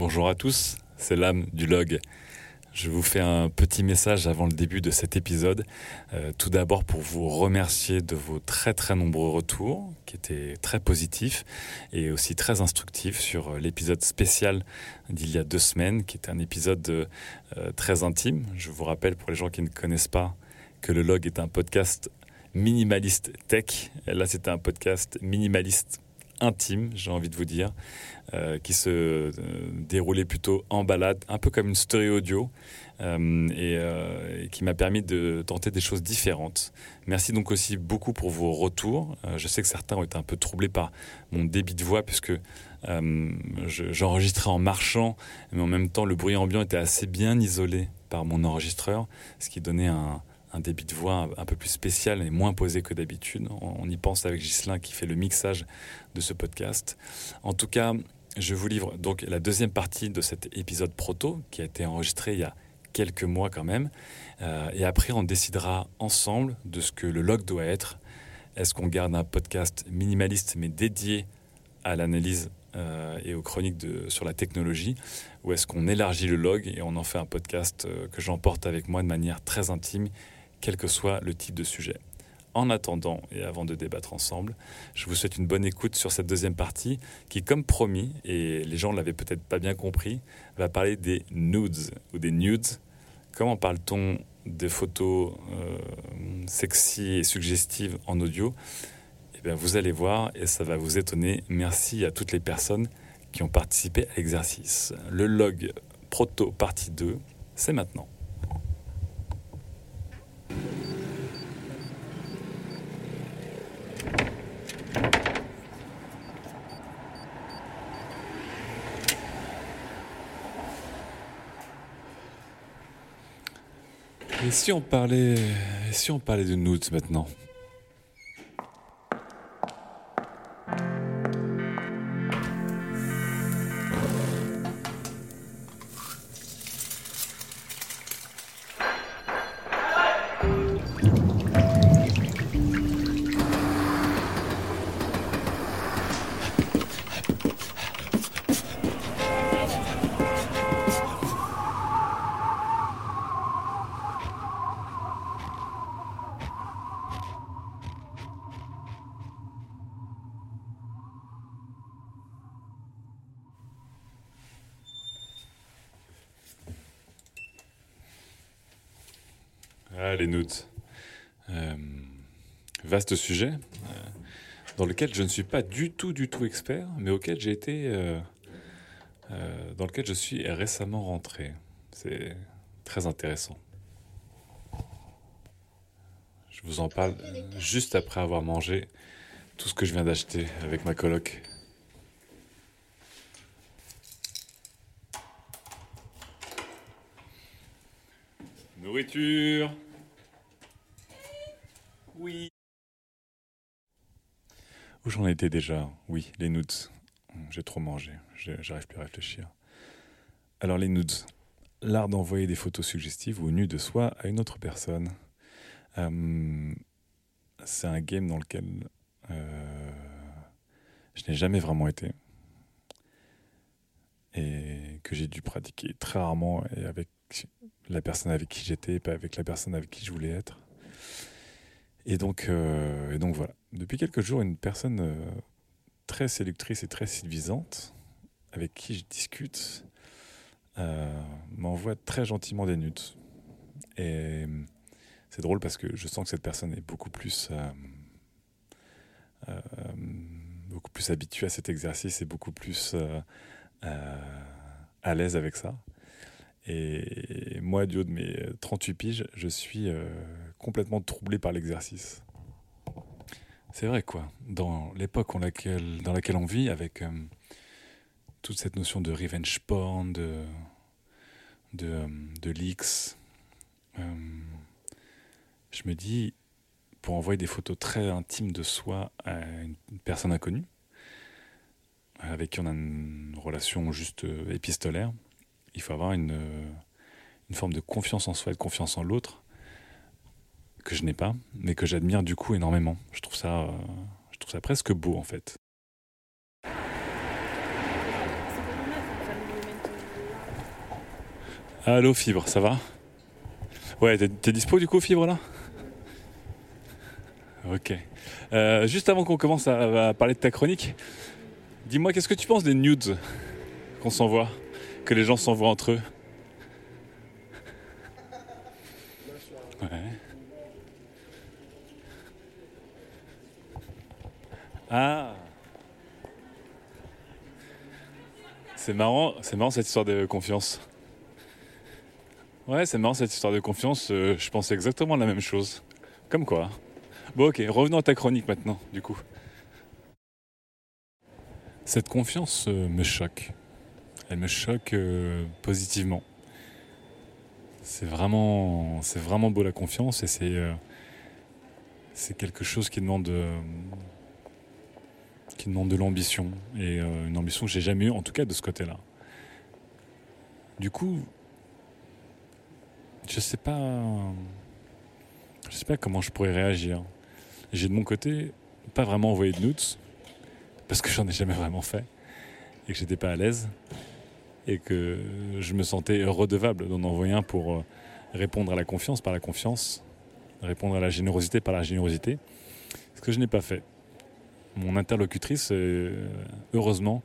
Bonjour à tous, c'est l'âme du log. Je vous fais un petit message avant le début de cet épisode. Euh, tout d'abord pour vous remercier de vos très très nombreux retours qui étaient très positifs et aussi très instructifs sur l'épisode spécial d'il y a deux semaines qui était un épisode euh, très intime. Je vous rappelle pour les gens qui ne connaissent pas que le log est un podcast minimaliste tech. Là c'était un podcast minimaliste intime, j'ai envie de vous dire, euh, qui se euh, déroulait plutôt en balade, un peu comme une story audio, euh, et, qui m'a permis de tenter des choses différentes. Merci donc aussi beaucoup pour vos retours. je sais que certains ont été un peu troublés par mon débit de voix, puisque j'enregistrais en marchant, mais en même temps le bruit ambiant était assez bien isolé par mon enregistreur, ce qui donnait un, un débit de voix un, peu plus spécial et moins posé que d'habitude. On, y pense avec Ghislain qui fait le mixage de ce podcast. En tout cas, je vous livre donc la deuxième partie de cet épisode proto qui a été enregistré il y a quelques mois quand même. Euh, et après, on décidera ensemble de ce que le log doit être. Est-ce qu'on garde un podcast minimaliste mais dédié à l'analyse euh, et aux chroniques sur la technologie Ou est-ce qu'on élargit le log et on en fait un podcast euh, que j'emporte avec moi de manière très intime quel que soit le type de sujet. En attendant et avant de débattre ensemble, je vous souhaite une bonne écoute sur cette deuxième partie qui, comme promis, et les gens ne l'avaient peut-être pas bien compris, va parler des nudes ou des nudes. Comment parle-t-on des photos euh, sexy et suggestives en audio? Eh bien, Vous allez voir et ça va vous étonner. Merci à toutes les personnes qui ont participé à l'exercice. Le log proto partie 2, c'est maintenant. Et si on parlait, si on parlait de nudes maintenant? Ah, les nudes. Euh, vaste sujet, euh, dans lequel je ne suis pas du tout, du tout expert, mais auquel j'ai été. Euh, dans lequel je suis récemment rentré. C'est très intéressant. Je vous en parle juste après avoir mangé tout ce que je viens d'acheter avec ma coloc. Nourriture. Oui. Où j'en étais déjà? Oui, les nudes. J'ai trop mangé. J'arrive plus à réfléchir. Alors les nudes. L'art d'envoyer des photos suggestives ou nues de soi à une autre personne. Euh, c'est un game dans lequel euh, je n'ai jamais vraiment été et que j'ai dû pratiquer très rarement et avec la personne avec qui j'étais, pas avec la personne avec qui je voulais être. Et donc, euh, donc voilà. Depuis quelques jours, une personne euh, très séductrice et très séduisante, avec qui je discute, euh, m'envoie très gentiment des nudes. Et c'est drôle parce que je sens que cette personne est beaucoup plus, beaucoup plus habituée à cet exercice et beaucoup plus à l'aise avec ça. Et moi, du haut de mes 38 piges, je suis complètement troublé par l'exercice. C'est vrai, quoi. Dans l'époque dans laquelle on vit, avec euh, toute cette notion de revenge porn, de, de, euh, leaks, je me dis, pour envoyer des photos très intimes de soi à une personne inconnue, avec qui on a une relation juste épistolaire, il faut avoir une, une forme de confiance en soi et de confiance en l'autre que je n'ai pas, mais que j'admire du coup énormément. Je trouve ça, euh, je trouve ça presque beau en fait. Allô Fibre, ça va? Ouais, t'es dispo du coup Fibre là? Ok. Euh, juste avant qu'on commence à, parler de ta chronique, dis-moi qu'est-ce que tu penses des nudes qu'on s'envoie, que les gens s'envoient entre eux Ouais. Ah C'est marrant, c'est marrant cette histoire de confiance. Ouais, c'est marrant cette histoire de confiance. Euh, je pensais exactement la même chose. Comme quoi. Bon, ok, revenons à ta chronique maintenant, du coup. Cette confiance euh, me choque. Elle me choque euh, positivement. C'est vraiment, c'est vraiment beau la confiance et c'est, c'est quelque chose qui demande, qui demande de l'ambition et une ambition que j'ai jamais eue, en tout cas de ce côté-là. Du coup, je sais pas. Je sais pas comment je pourrais réagir. J'ai de mon côté pas vraiment envoyé de nudes parce que j'en ai jamais vraiment fait et que j'étais pas à l'aise et que je me sentais redevable d'en envoyer un pour euh, répondre à la confiance par la confiance, répondre à la générosité par la générosité, ce que je n'ai pas fait. Mon interlocutrice, euh, heureusement,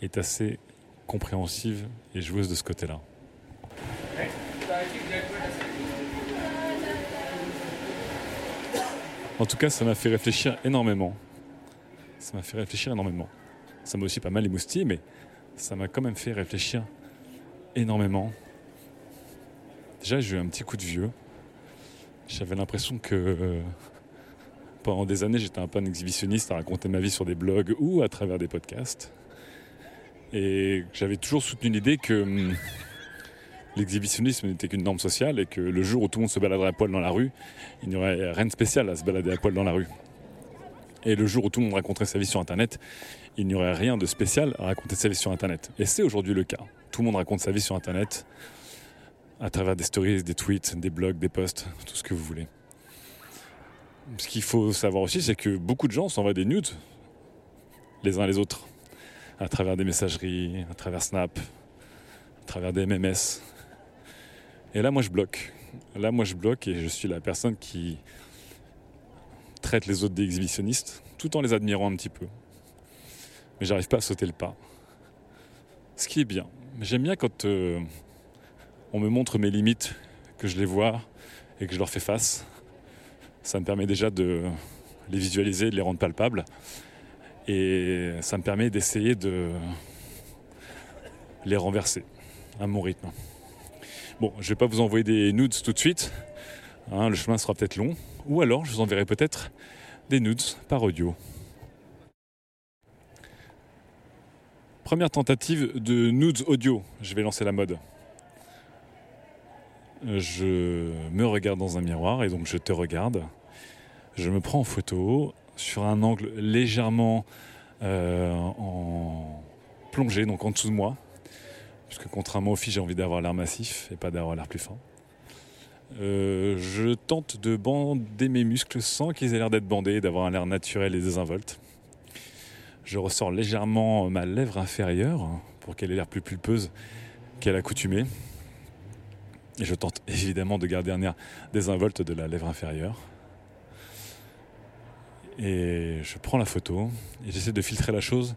est assez compréhensive et joueuse de ce côté-là. En tout cas, ça m'a fait réfléchir énormément. Ça m'a fait réfléchir énormément. Ça m'a aussi pas mal émoustillé, mais ça m'a quand même fait réfléchir énormément. Déjà, j'ai eu un petit coup de vieux. J'avais l'impression que euh, pendant des années, j'étais un un exhibitionniste à raconter ma vie sur des blogs ou à travers des podcasts. Et j'avais toujours soutenu l'idée que hum, l'exhibitionnisme n'était qu'une norme sociale et que le jour où tout le monde se baladerait à poil dans la rue, il n'y aurait rien de spécial à se balader à poil dans la rue. Et le jour où tout le monde raconterait sa vie sur Internet, il n'y aurait rien de spécial à raconter sa vie sur Internet. Et c'est aujourd'hui le cas. Tout le monde raconte sa vie sur Internet à travers des stories, des tweets, des blogs, des posts, tout ce que vous voulez. Ce qu'il faut savoir aussi, c'est que beaucoup de gens s'envoient des nudes les uns les autres, à travers des messageries, à travers Snap, à travers des MMS, et là, moi, je bloque. Là, moi, je bloque et je suis la personne qui traite les autres d'exhibitionnistes tout en les admirant un petit peu. Mais j'arrive pas à sauter le pas. Ce qui est bien. J'aime bien quand euh, on me montre mes limites, que je les vois et que je leur fais face. Ça me permet déjà de les visualiser, de les rendre palpables. Et ça me permet d'essayer de les renverser à mon rythme. Bon, je vais pas vous envoyer des nudes tout de suite. Hein, le chemin sera peut-être long. Ou alors, je vous enverrai peut-être des nudes par audio. Première tentative de nudes audio. Je vais lancer la mode. Je me regarde dans un miroir et donc je te regarde. Je me prends en photo sur un angle légèrement euh, en plongée, donc en dessous de moi. Parce que contrairement aux filles, j'ai envie d'avoir l'air massif et pas d'avoir l'air plus fin. Euh, je tente de bander mes muscles sans qu'ils aient l'air d'être bandés, d'avoir un air naturel et désinvolte. Je ressors légèrement ma lèvre inférieure pour qu'elle ait l'air plus pulpeuse qu'elle accoutumée. Et je tente évidemment de garder un air désinvolte de la lèvre inférieure. Et je prends la photo et j'essaie de filtrer la chose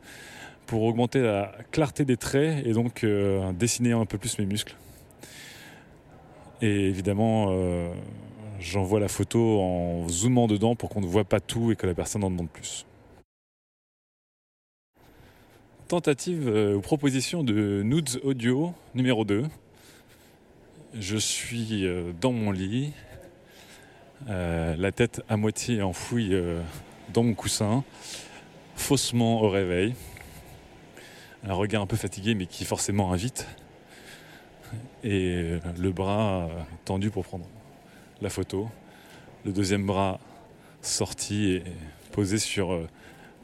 pour augmenter la clarté des traits et donc euh, dessiner un peu plus mes muscles. Et évidemment, euh, j'envoie la photo en zoomant dedans pour qu'on ne voit pas tout et que la personne en demande plus. Tentative euh, ou proposition de Nudes Audio numéro 2. Je suis dans mon lit, la tête à moitié enfouie dans mon coussin, faussement au réveil un regard un peu fatigué mais qui forcément invite. Et le bras tendu pour prendre la photo. Le deuxième bras sorti et posé sur euh,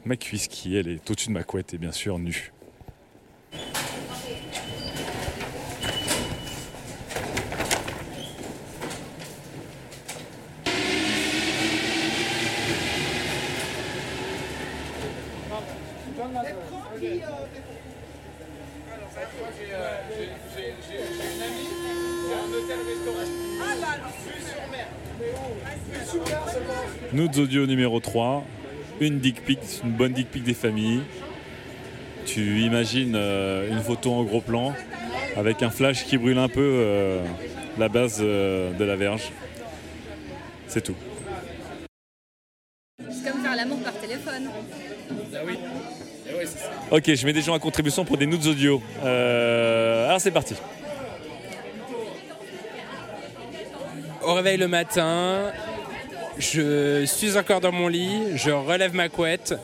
ma cuisse qui elle est au-dessus de ma couette et bien sûr nue. Nudes audio numéro 3. Une dick pic, une bonne dick pic des familles. Tu imagines euh, une photo en gros plan avec un flash qui brûle un peu euh, la base euh, de la verge. C'est tout. C'est comme faire l'amour par téléphone. Ah oui. Eh ça. Ok, je mets des gens à contribution pour des nudes audio. Euh, alors c'est parti. Au réveil le matin, je suis encore dans mon lit, je relève ma couette,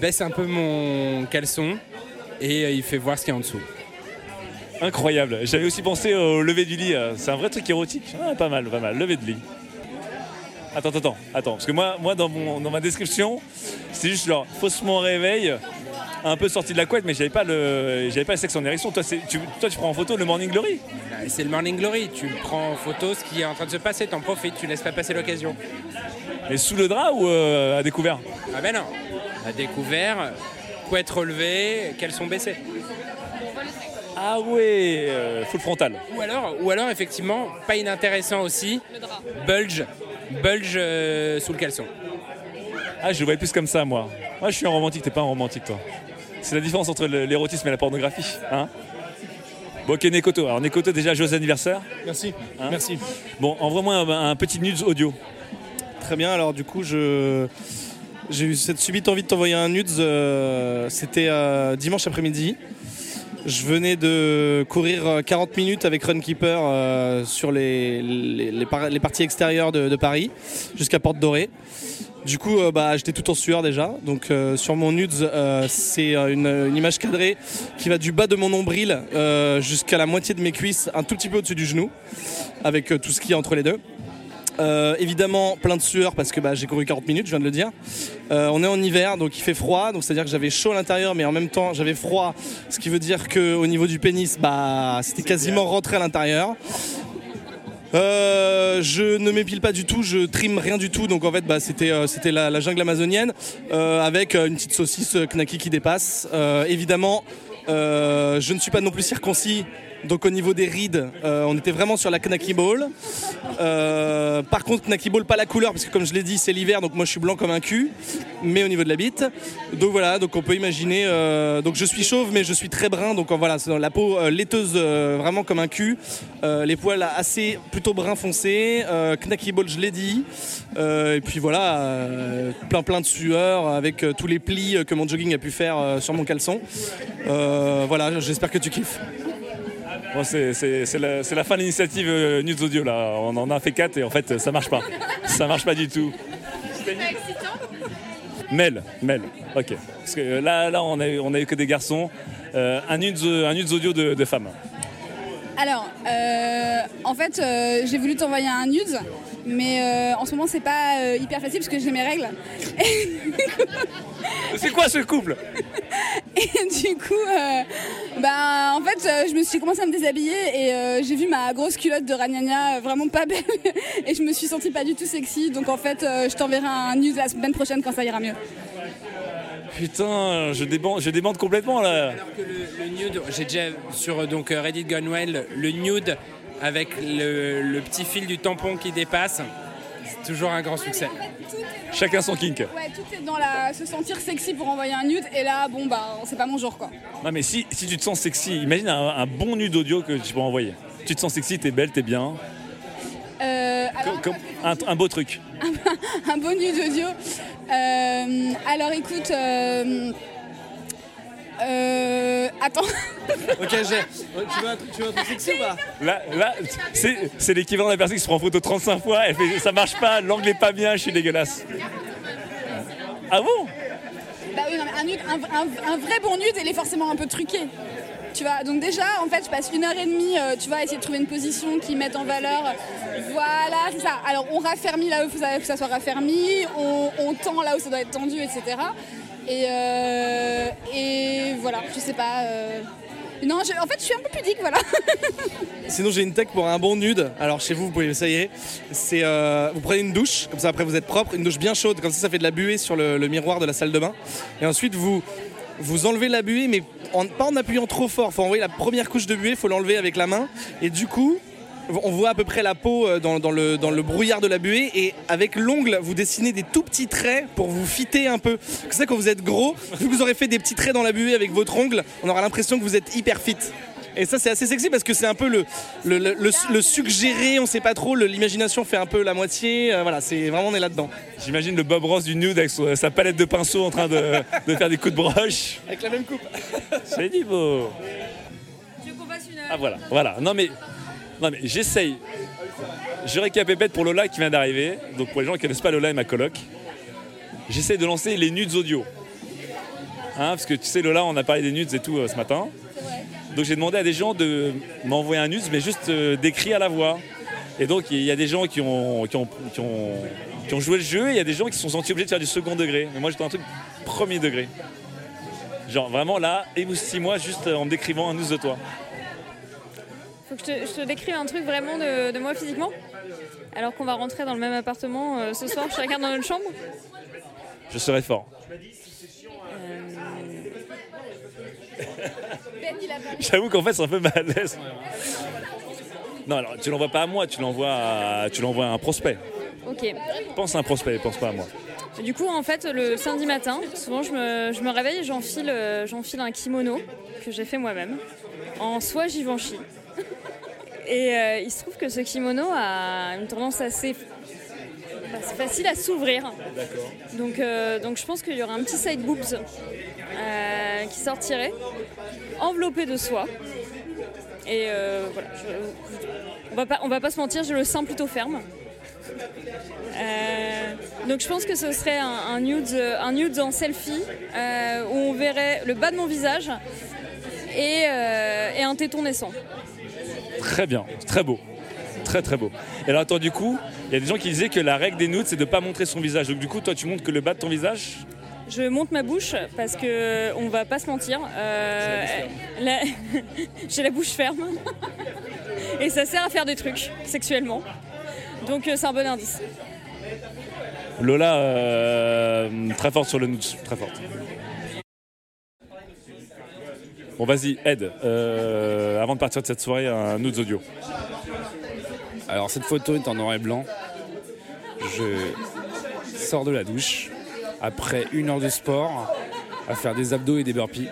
baisse un peu mon caleçon et euh, il fait voir ce qu'il y a en dessous. Incroyable. J'avais aussi pensé au lever du lit. euh, C'est un vrai truc érotique. Ah, pas mal, pas mal. Lever de lit. Attends, attends, attends. Parce que moi, moi dans, mon, dans ma description, c'est juste genre faussement réveil, un peu sorti de la couette, mais j'avais pas le, j'avais pas le sexe en érection. Toi, c'est- tu, toi, tu prends en photo le morning glory. Ah, C'est le morning glory, tu prends en photo ce qui est en train de se passer, t'en profites, tu laisses pas passer l'occasion. Mais sous le drap ou euh, à découvert? Ah ben non, à découvert, couette relevée, caleçon baissé. Ah ouais, euh, full frontal. Ou alors, ou alors effectivement, pas inintéressant aussi, bulge, bulge euh, sous le caleçon. Ah, je le voyais plus comme ça, moi. Moi, je suis un romantique, t'es pas un romantique, toi. C'est la différence entre l'érotisme et la pornographie, hein Bon, ok, Nekoto. Alors, Nekoto, déjà, joyeux anniversaire. Merci. Hein Merci. Bon, envoie-moi un, un petit nudes audio. Très bien. Alors du coup, je j'ai eu cette subite envie de t'envoyer un nudes. euh, C'était euh, dimanche après-midi. Je venais de courir euh, 40 minutes avec Runkeeper euh, sur les, les, les par- les parties extérieures de, de Paris jusqu'à Porte Dorée. Du coup, euh, bah, j'étais tout en sueur déjà. Donc euh, sur mon nudes, euh, c'est une, une image cadrée qui va du bas de mon nombril jusqu'à la moitié de mes cuisses, un tout petit peu au-dessus du genou, avec tout ce qui est entre les deux. Évidemment, plein de sueur parce que bah, j'ai couru 40 minutes, je viens de le dire. On est en hiver, donc il fait froid, donc c'est-à-dire que j'avais chaud à l'intérieur, mais en même temps j'avais froid, ce qui veut dire qu'au niveau du pénis, bah, c'était quasiment rentré à l'intérieur. Euh, je ne m'épile pas du tout, je trime rien du tout, donc en fait bah, c'était euh, c'était la, jungle amazonienne euh, avec euh, une petite saucisse euh, knacky qui dépasse. Évidemment, je ne suis pas non plus circoncis, donc au niveau des rides, euh, on était vraiment sur la knacky ball. Euh, par contre, knacky ball pas la couleur parce que comme je l'ai dit c'est l'hiver, donc moi je suis blanc comme un cul, mais au niveau de la bite. Donc voilà, donc on peut imaginer. euh, donc je suis chauve, mais je suis très brun, donc voilà, c'est dans la peau laiteuse, vraiment comme un cul. Les poils assez plutôt brun foncé. Knacky ball, je l'ai dit. Et puis voilà, plein plein de sueur avec tous les plis que mon jogging a pu faire sur mon caleçon. Voilà, j'espère que tu kiffes. Bon, c'est c'est- c'est la, c'est la fin de l'initiative euh, nudes audio, là. On en a fait 4 et en fait, ça marche pas. Ça marche pas du tout. Mel, Mel, ok. Parce que euh, là, là on a, eu- on a eu que des garçons. Euh, un, nudes, un nudes audio de, de femmes. Alors, euh, en fait, euh, j'ai voulu t'envoyer un nude, mais euh, en ce moment, c'est pas hyper facile parce que j'ai mes règles. C'est quoi ce couple? Et du coup, euh, bah, en fait, euh, je me suis commencé à me déshabiller et euh, j'ai vu ma grosse culotte de Ragnagna euh, vraiment pas belle et je me suis sentie pas du tout sexy. Donc en fait, euh, je t'enverrai un nude la semaine prochaine quand ça ira mieux. Putain, je débande, je débande complètement là. Alors que le, le nude, j'ai déjà sur donc Reddit Gunwell, le nude avec le, le petit fil du tampon qui dépasse, c'est toujours un grand succès. Chacun son kink. Ouais, tout est dans la se sentir sexy pour envoyer un nude et là, bon bah, c'est pas mon genre quoi. Non mais si, si tu te sens sexy, imagine un, un bon nude audio que tu peux envoyer. Tu te sens sexy, t'es belle, t'es bien. Euh, alors, Comme- un, un beau truc. un beau nude audio. Euh, alors écoute, euh, euh, attends. Ok, j'ai. Tu veux un truc, tu veux un truc sexy ou pas? Là, là c'est c'est l'équivalent de la personne qui se prend en photo 35 fois, elle fait ça marche pas, l'angle est pas bien, je suis dégueulasse. Ah bon? Bah oui, non, mais un, nude, un, un- un vrai bon nude, il est forcément un peu truqué. Tu vois, donc déjà, en fait, je passe une heure et demie, euh, tu vois, à essayer de trouver une position qui mette en valeur. Voilà, c'est ça. Alors, on raffermit là où que ça soit raffermi, on, tend là où ça doit être tendu, etc. Et, euh, et voilà, je sais pas. euh, Non, je- en fait, je suis un peu pudique, voilà. Sinon, j'ai une tech pour un bon nude. Alors, chez vous, vous pouvez l'essayer. C'est, euh, vous prenez une douche, comme ça après vous êtes propre, une douche bien chaude, comme ça, ça fait de la buée sur le miroir de la salle de bain. Et ensuite, vous vous enlevez la buée, mais pas en appuyant trop fort. Faut envoyer la première couche de buée, faut l'enlever avec la main. Et du coup, on voit à peu près la peau euh, dans, dans le, dans le brouillard de la buée et avec l'ongle vous dessinez des tout petits traits pour vous fitter un peu. C'est ça quand vous êtes gros, vu que vous aurez fait des petits traits dans la buée avec votre ongle, on aura l'impression que vous êtes hyper fit. Et ça c'est assez sexy parce que c'est un peu le, le, le, le- le suggéré, on sait pas trop, l'imagination fait un peu la moitié, euh, voilà, c'est vraiment on est là-dedans. J'imagine le Bob Ross du nude avec son- sa palette de pinceaux en train de, de faire des coups de broche. Avec la même coupe. C'est niveau. Tu veux qu'on fasse une. Ah voilà, voilà. Non mais, non mais j'essaye. Je récapépète pour Lola qui vient d'arriver. Donc pour les gens qui ne connaissent pas Lola et ma coloc, j'essaye de lancer les nudes audio. Hein, parce que tu sais Lola, on a parlé des nudes et tout euh, ce matin. Donc j'ai demandé à des gens de m'envoyer un nude, mais juste euh, décrit à la voix. Et donc il y a des gens qui ont, qui ont, qui ont, qui ont joué le jeu et il y a des gens qui se sont sentis obligés de faire du second degré. Mais moi j'étais un truc premier degré. Genre vraiment là, émoustille-moi juste en me décrivant un nude de toi. Faut que je te, je te décrive un truc vraiment de, de moi physiquement Alors qu'on va rentrer dans le même appartement euh, ce soir, chacun dans notre chambre Je serai fort. Pas- J'avoue qu'en fait, c'est un peu malaise. Non, alors tu l'envoies pas à moi, tu l'envoies à, tu l'envoies à un prospect. Ok. Pense à un prospect, pense pas à moi. Du coup, en fait, le samedi matin, souvent je me, je me réveille et j'enfile, euh, j'enfile un kimono que j'ai fait moi-même en soie Givenchy. Et euh, il se trouve que ce kimono a une tendance assez bah, c'est facile à s'ouvrir. Donc, euh, donc je pense qu'il y aura un petit side boobs euh, qui sortirait, enveloppé de soie. Et euh, voilà, on va pas, on va pas se mentir, j'ai le sein plutôt ferme. Euh, donc je pense que ce serait un, nude, un nude en selfie où on verrait le bas de mon visage et, et un téton naissant. Très bien, très beau. Très très beau. Et alors attends, du coup, il y a des gens qui disaient que la règle des nudes, c'est de pas montrer son visage. Donc du coup, toi, tu montres que le bas de ton visage. Je monte ma bouche parce que on va pas se mentir. euh, la- J'ai la bouche ferme et ça sert à faire des trucs sexuellement. Donc euh, c'est un bon indice. Lola, euh, très forte sur le nude, très forte. Bon, vas-y, aide. Euh, avant de partir de cette soirée, un nudes audio. Alors cette photo est en noir et blanc. Je sors de la douche après une heure de sport à faire des abdos et des burpees.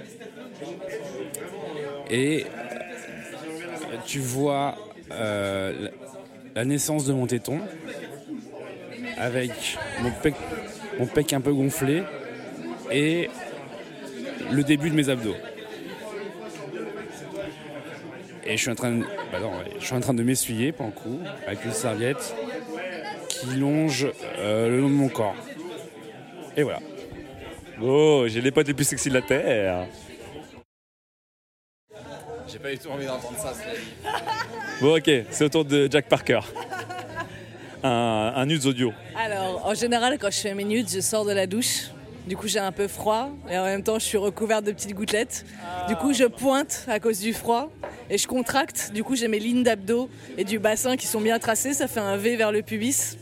Et euh, tu vois euh, la- naissance de mon téton avec mon pec, un peu gonflé et le début de mes abdos. Et je suis en train de, bah je suis en train de m'essuyer pour un coup avec une serviette qui longe euh, le long de mon corps. Et voilà. Oh, j'ai les potes les plus sexy de la Terre. J'ai pas du tout envie d'entendre ça. Bon, ok, c'est au tour de Jack Parker. Un, un nudes audio. Alors, en général, quand je fais mes nudes, je sors de la douche. Du coup, j'ai un peu froid et en même temps, je suis recouverte de petites gouttelettes. Du coup, je pointe à cause du froid et je contracte. Du coup, j'ai mes lignes d'abdos et du bassin qui sont bien tracées. Ça fait un V vers le pubis.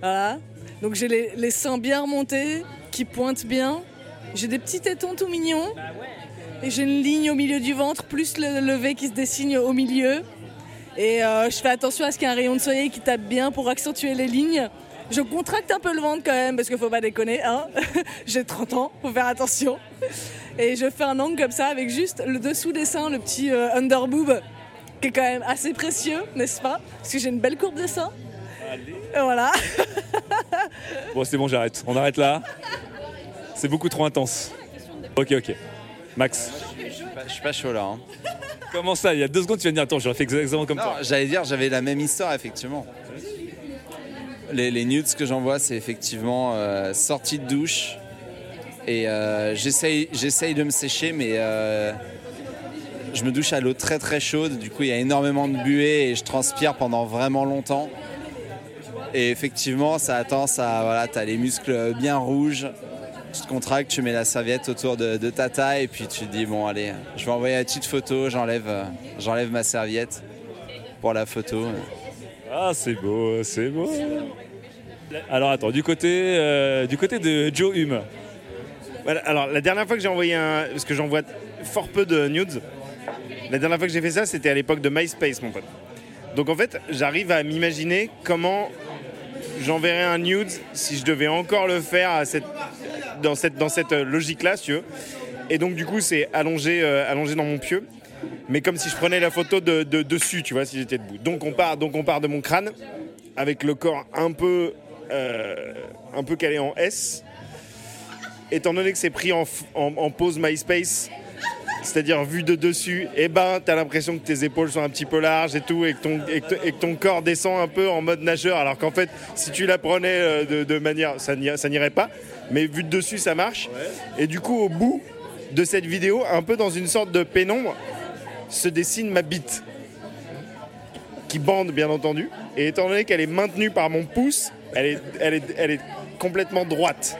Voilà. Donc, j'ai les, les seins bien remontés, qui pointent bien. J'ai des petits tétons tout mignons. Et j'ai une ligne au milieu du ventre, plus le, le V qui se dessine au milieu. Et euh, je fais attention à ce qu'il y ait un rayon de soleil qui tape bien pour accentuer les lignes. Je contracte un peu le ventre quand même parce qu'il faut pas déconner. Hein J'ai 30 ans, faut faire attention. Et je fais un angle comme ça avec juste le dessous des seins, le petit euh, underboob qui est quand même assez précieux, n'est-ce pas? Parce que j'ai une belle courbe de seins. Et voilà. Bon, c'est bon, j'arrête. On arrête là. C'est beaucoup trop intense. Ok, ok. Max, Je suis pas chaud là. hein. comment ça Il y a deux secondes, tu viens de dire Attends, j'aurais fait exactement comme Non, toi. j'allais dire, j'avais la même histoire effectivement. Les, les nudes que j'envoie, c'est effectivement euh, sortie de douche. Et euh, j'essaye, j'essaye de me sécher, mais euh, je me douche à l'eau très très chaude. Du coup, il y a énormément de buée et je transpire pendant vraiment longtemps. Et effectivement, ça a tendance à. Voilà, t'as les muscles bien rouges. Tu te contractes, tu mets la serviette autour de, ta taille, et puis tu te dis bon, allez, je vais envoyer la petite photo, j'enlève, euh, j'enlève ma serviette pour la photo. Ah, c'est beau, c'est beau. Alors attends, du côté, euh, du côté de Joe Hume. Alors la dernière fois que j'ai envoyé un. Parce que j'envoie fort peu de nudes. La dernière fois que j'ai fait ça, c'était à l'époque de MySpace, mon pote. Donc en fait, j'arrive à m'imaginer comment j'enverrais un nude si je devais encore le faire dans cette, euh, logique-là, si tu veux. Et donc du coup, c'est allongé, euh, allongé dans mon pieu, mais comme si je prenais la photo de, de- dessus, tu vois, si j'étais debout. Donc on part, de mon crâne avec le corps un peu, euh, calé en S. Étant donné que c'est pris en, en- en pose MySpace, c'est-à-dire vu de dessus, et ben t'as l'impression que tes épaules sont un petit peu larges et tout, et que ton, et que, et que ton corps descend un peu en mode nageur, alors qu'en fait, si tu la prenais euh, de, de manière, ça n'irait pas, mais vu de dessus, ça marche. Et du coup, au bout de cette vidéo, un peu dans une sorte de pénombre, se dessine ma bite, qui bande bien entendu, et étant donné qu'elle est maintenue par mon pouce, elle est, elle est, elle est complètement droite.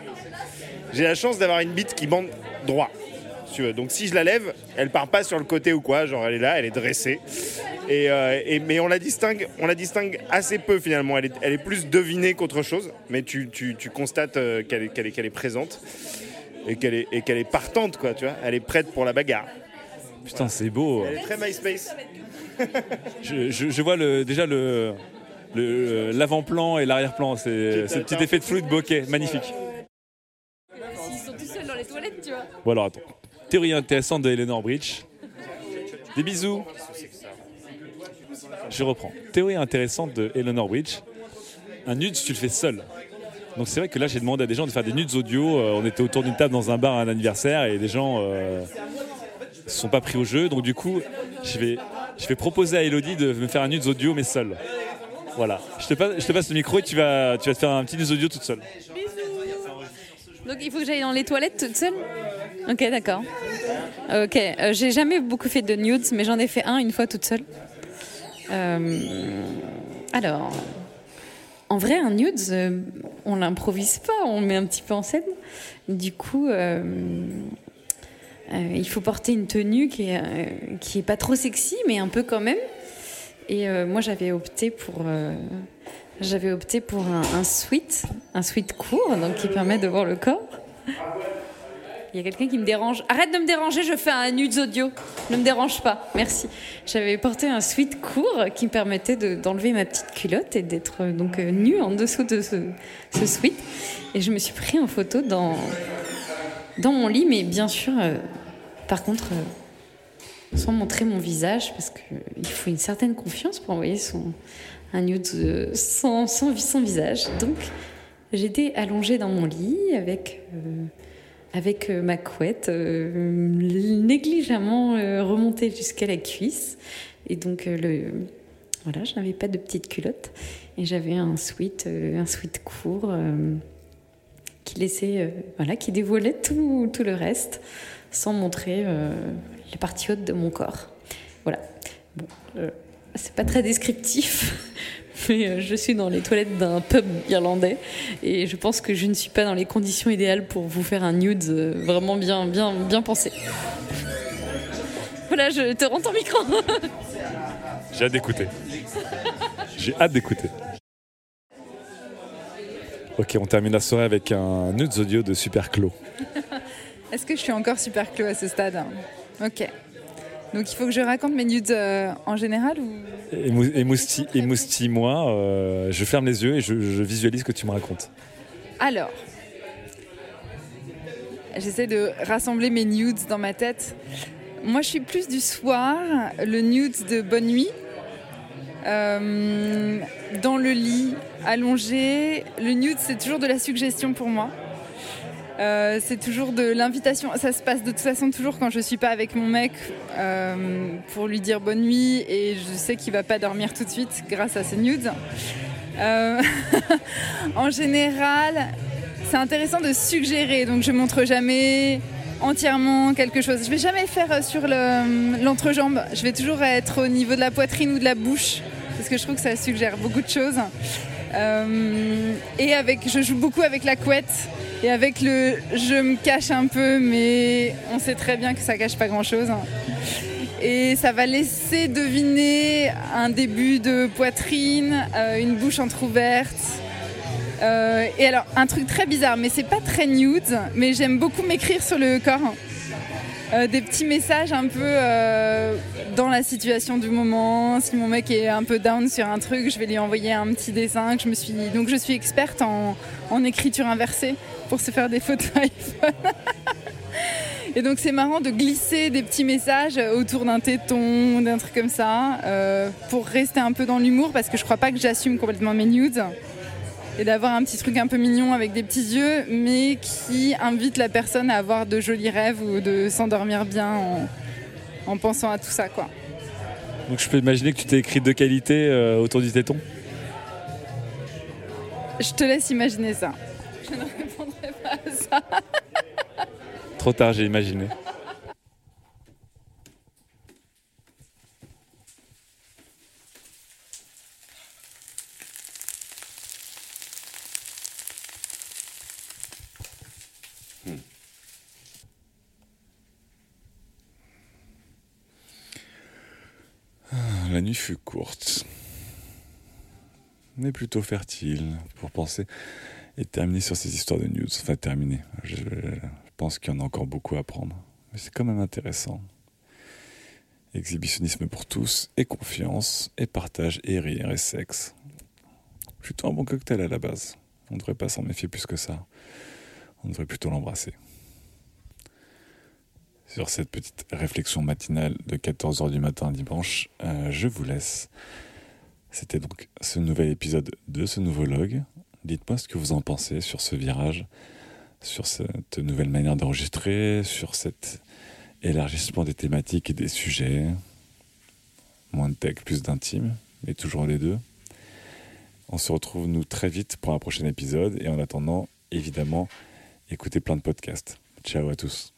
J'ai la chance d'avoir une bite qui bande droit. Si tu veux. Donc si je la lève, elle part pas sur le côté ou quoi, genre elle est là, elle est dressée. Et, euh, et- mais on la distingue, on la distingue assez peu finalement. Elle est, elle est plus devinée qu'autre chose, mais tu, tu- tu constates euh, qu'elle est, présente et qu'elle est, partante quoi, tu vois. Elle est prête pour la bagarre. Putain, c'est beau. Elle est très MySpace. Je, je- je vois le, déjà le le- l'avant-plan et l'arrière-plan. C'est ce petit effet de flou de bokeh, magnifique. S'ils sont tous seuls dans les toilettes, tu vois. Bon alors attends. Théorie intéressante de Eleanor Bridge. Des bisous. Je reprends. Théorie intéressante de Eleanor Bridge. Un nude, tu le fais seul. Donc c'est vrai que là, j'ai demandé à des gens de faire des nudes audio. Euh, on était autour d'une table dans un bar à un anniversaire et des gens euh, se sont pas pris au jeu. Donc du coup, je vais, je vais proposer à Elodie de me faire un nudes audio mais seul. Voilà. Je te passe, je te passe le micro et tu vas, tu vas te faire un petit nudes audio toute seule. Donc il faut que j'aille dans les toilettes toute seule? Ok, d'accord. Ok, euh, j'ai jamais beaucoup fait de nudes, mais j'en ai fait un une fois toute seule. Euh, alors, en vrai, un nude, euh, on l'improvise pas, on le met un petit peu en scène. Du coup, euh, il faut porter une tenue qui est, qui est pas trop sexy, mais un peu quand même. Et moi, j'avais opté pour. j'avais opté pour un, un sweat, un sweat court, donc qui permet de voir le corps. Il y a quelqu'un qui me dérange. Arrête de me déranger, je fais un nudes audio. Ne me dérange pas, merci. J'avais porté un sweat court qui me permettait de- d'enlever ma petite culotte et d'être euh, donc euh, nue en dessous de ce, ce sweat. Et je me suis pris en photo dans, dans mon lit, mais bien sûr, euh, par contre, sans montrer mon visage, parce qu'il faut une certaine confiance pour envoyer son, un nude sans, sans, visage. Donc, j'étais allongée dans mon lit avec, avec euh, ma couette euh, négligemment euh, remontée jusqu'à la cuisse. Et donc, le, voilà, je n'avais pas de petite culotte. Et j'avais un sweat, un sweat court qui laissait, voilà, qui dévoilait tout, tout le reste sans montrer les parties hautes de mon corps. Voilà. Bon, c'est pas très descriptif, mais euh, je suis dans les toilettes d'un pub irlandais et je pense que je ne suis pas dans les conditions idéales pour vous faire un nude euh, vraiment bien, bien, bien pensé. Voilà, je te rends ton micro. J'ai hâte d'écouter. J'ai hâte d'écouter. Ok, on termine la soirée avec un nudes audio de Super Clos. Est-ce que je suis encore super clos à ce stade? Ok. Donc il faut que je raconte mes nudes euh, en général ou? Émou- Émoustille- Émoustille-moi, euh, je ferme les yeux et je, je visualise ce que tu me racontes. Alors, j'essaie de rassembler mes nudes dans ma tête. Moi, je suis plus du soir, le nude de bonne nuit, Euh, dans le lit, allongé. Le nude, c'est toujours de la suggestion pour moi. Euh, c'est toujours de l'invitation. Ça se passe de toute façon toujours quand je suis pas avec mon mec euh, pour lui dire bonne nuit et je sais qu'il va pas dormir tout de suite grâce à ces nudes. Euh, en général, c'est intéressant de suggérer, donc je montre jamais entièrement quelque chose. Je vais jamais faire sur le- l'entrejambe. Je vais toujours être au niveau de la poitrine ou de la bouche parce que je trouve que ça suggère beaucoup de choses. Euh, et avec, je joue beaucoup avec la couette et avec le je me cache un peu, mais on sait très bien que ça cache pas grand chose. Et ça va laisser deviner un début de poitrine, euh, une bouche entrouverte. Euh, et alors, un truc très bizarre, mais c'est pas très nude, mais j'aime beaucoup m'écrire sur le corps. Euh, des petits messages un peu euh, dans la situation du moment. Si mon mec est un peu down sur un truc, je vais lui envoyer un petit dessin. Que je me suis... Donc je suis experte en, écriture inversée pour se faire des photos iPhone. Et donc c'est marrant de glisser des petits messages autour d'un téton, d'un truc comme ça, euh, pour rester un peu dans l'humour, parce que je crois pas que j'assume complètement mes nudes. Et d'avoir un petit truc un peu mignon avec des petits yeux, mais qui invite la personne à avoir de jolis rêves ou de s'endormir bien en, en pensant à tout ça, quoi. Donc je peux imaginer que tu t'es écrit de qualité euh, autour du téton Je te laisse imaginer ça. Je ne répondrai pas à ça. Trop tard, j'ai imaginé. La nuit fut courte, mais plutôt fertile pour penser et terminer sur ces histoires de news. Enfin, terminer. Je, pense qu'il y en a encore beaucoup à apprendre, mais c'est quand même intéressant. Exhibitionnisme pour tous, et confiance, et partage, et rire, et sexe. Plutôt un bon cocktail à la base. On ne devrait pas s'en méfier plus que ça. On devrait plutôt l'embrasser. Sur cette petite réflexion matinale de 14h du matin dimanche, euh, je vous laisse. C'était donc ce nouvel épisode de ce nouveau log. Dites-moi ce que vous en pensez sur ce virage, sur cette nouvelle manière d'enregistrer, sur cet élargissement des thématiques et des sujets. Moins de tech, plus d'intime, mais toujours les deux. On se retrouve nous très vite pour un prochain épisode et en attendant, évidemment, écoutez plein de podcasts. Ciao à tous.